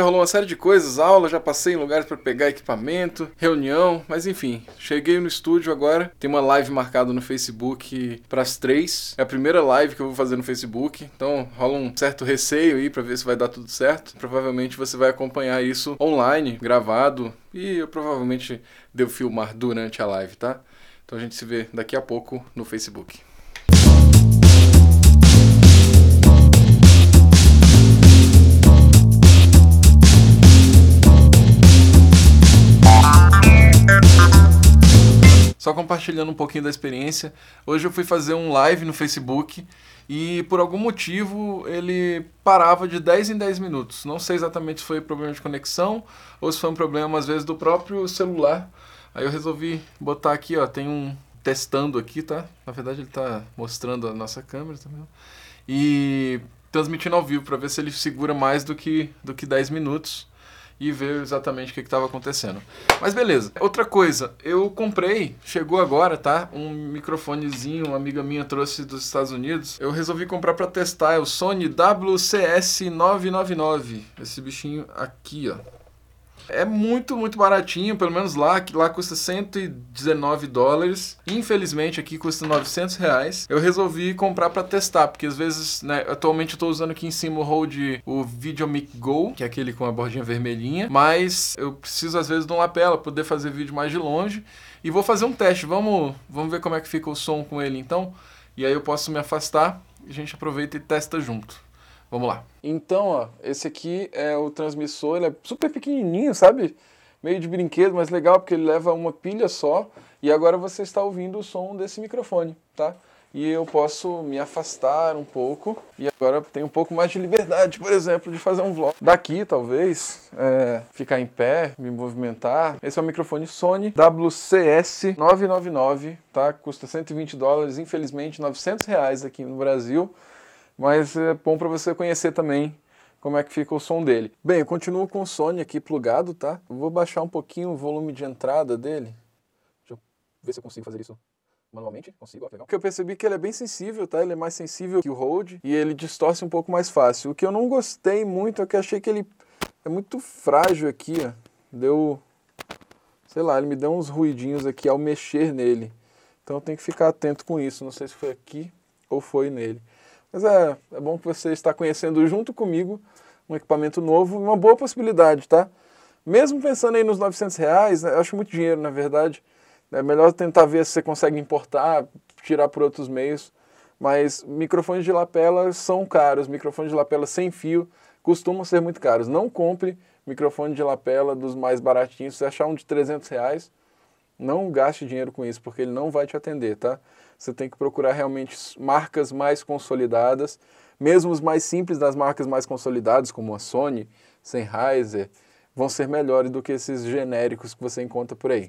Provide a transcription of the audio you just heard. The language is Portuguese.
já rolou uma série de coisas, aula, já passei em lugares para pegar equipamento, reunião, mas enfim, cheguei no estúdio agora. Tem uma live marcada no Facebook para as três. É a primeira live que eu vou fazer no Facebook, então rola um certo receio aí para ver se vai dar tudo certo. Provavelmente você vai acompanhar isso online, gravado, e eu provavelmente devo filmar durante a live, tá? Então a gente se vê daqui a pouco no Facebook. Só compartilhando um pouquinho da experiência. Hoje eu fui fazer um live no Facebook e por algum motivo ele parava de 10 em 10 minutos. Não sei exatamente se foi problema de conexão ou se foi um problema às vezes do próprio celular. Aí eu resolvi botar aqui, ó, tem um testando aqui, tá? Na verdade ele está mostrando a nossa câmera também. E transmitindo ao vivo para ver se ele segura mais do que do que 10 minutos e ver exatamente o que estava acontecendo. Mas beleza. Outra coisa, eu comprei, chegou agora, tá? Um microfonezinho, uma amiga minha trouxe dos Estados Unidos. Eu resolvi comprar para testar, é o Sony WCS 999. Esse bichinho aqui, ó. É muito, muito baratinho, pelo menos lá, que lá custa 119 dólares. Infelizmente aqui custa 900 reais. Eu resolvi comprar para testar, porque às vezes, né, atualmente eu tô usando aqui em cima o Rode, o Videomic Go, que é aquele com a bordinha vermelhinha, mas eu preciso às vezes de um lapela poder fazer vídeo mais de longe. E vou fazer um teste, vamos, vamos ver como é que fica o som com ele então. E aí eu posso me afastar a gente aproveita e testa junto. Vamos lá. Então, ó, esse aqui é o transmissor, ele é super pequenininho, sabe? Meio de brinquedo, mas legal porque ele leva uma pilha só. E agora você está ouvindo o som desse microfone, tá? E eu posso me afastar um pouco e agora tenho um pouco mais de liberdade, por exemplo, de fazer um vlog daqui, talvez, é, ficar em pé, me movimentar. Esse é o microfone Sony WCS 999, tá? Custa 120 dólares, infelizmente 900 reais aqui no Brasil mas é bom para você conhecer também como é que fica o som dele. Bem, eu continuo com o Sony aqui plugado, tá? vou baixar um pouquinho o volume de entrada dele. Deixa eu ver se eu consigo fazer isso manualmente. Consigo, ó. Porque eu percebi que ele é bem sensível, tá? Ele é mais sensível que o Rode e ele distorce um pouco mais fácil. O que eu não gostei muito é que achei que ele é muito frágil aqui, ó. Deu, sei lá, ele me deu uns ruidinhos aqui ao mexer nele. Então eu tenho que ficar atento com isso. Não sei se foi aqui ou foi nele. Mas é, é bom que você está conhecendo junto comigo um equipamento novo, uma boa possibilidade, tá? Mesmo pensando aí nos 900 reais, né, eu acho muito dinheiro, na verdade. É melhor tentar ver se você consegue importar, tirar por outros meios. Mas microfones de lapela são caros, microfones de lapela sem fio costumam ser muito caros. Não compre microfone de lapela dos mais baratinhos. Se achar um de 300 reais, não gaste dinheiro com isso, porque ele não vai te atender, tá? Você tem que procurar realmente marcas mais consolidadas, mesmo os mais simples das marcas mais consolidadas, como a Sony, Sennheiser, vão ser melhores do que esses genéricos que você encontra por aí.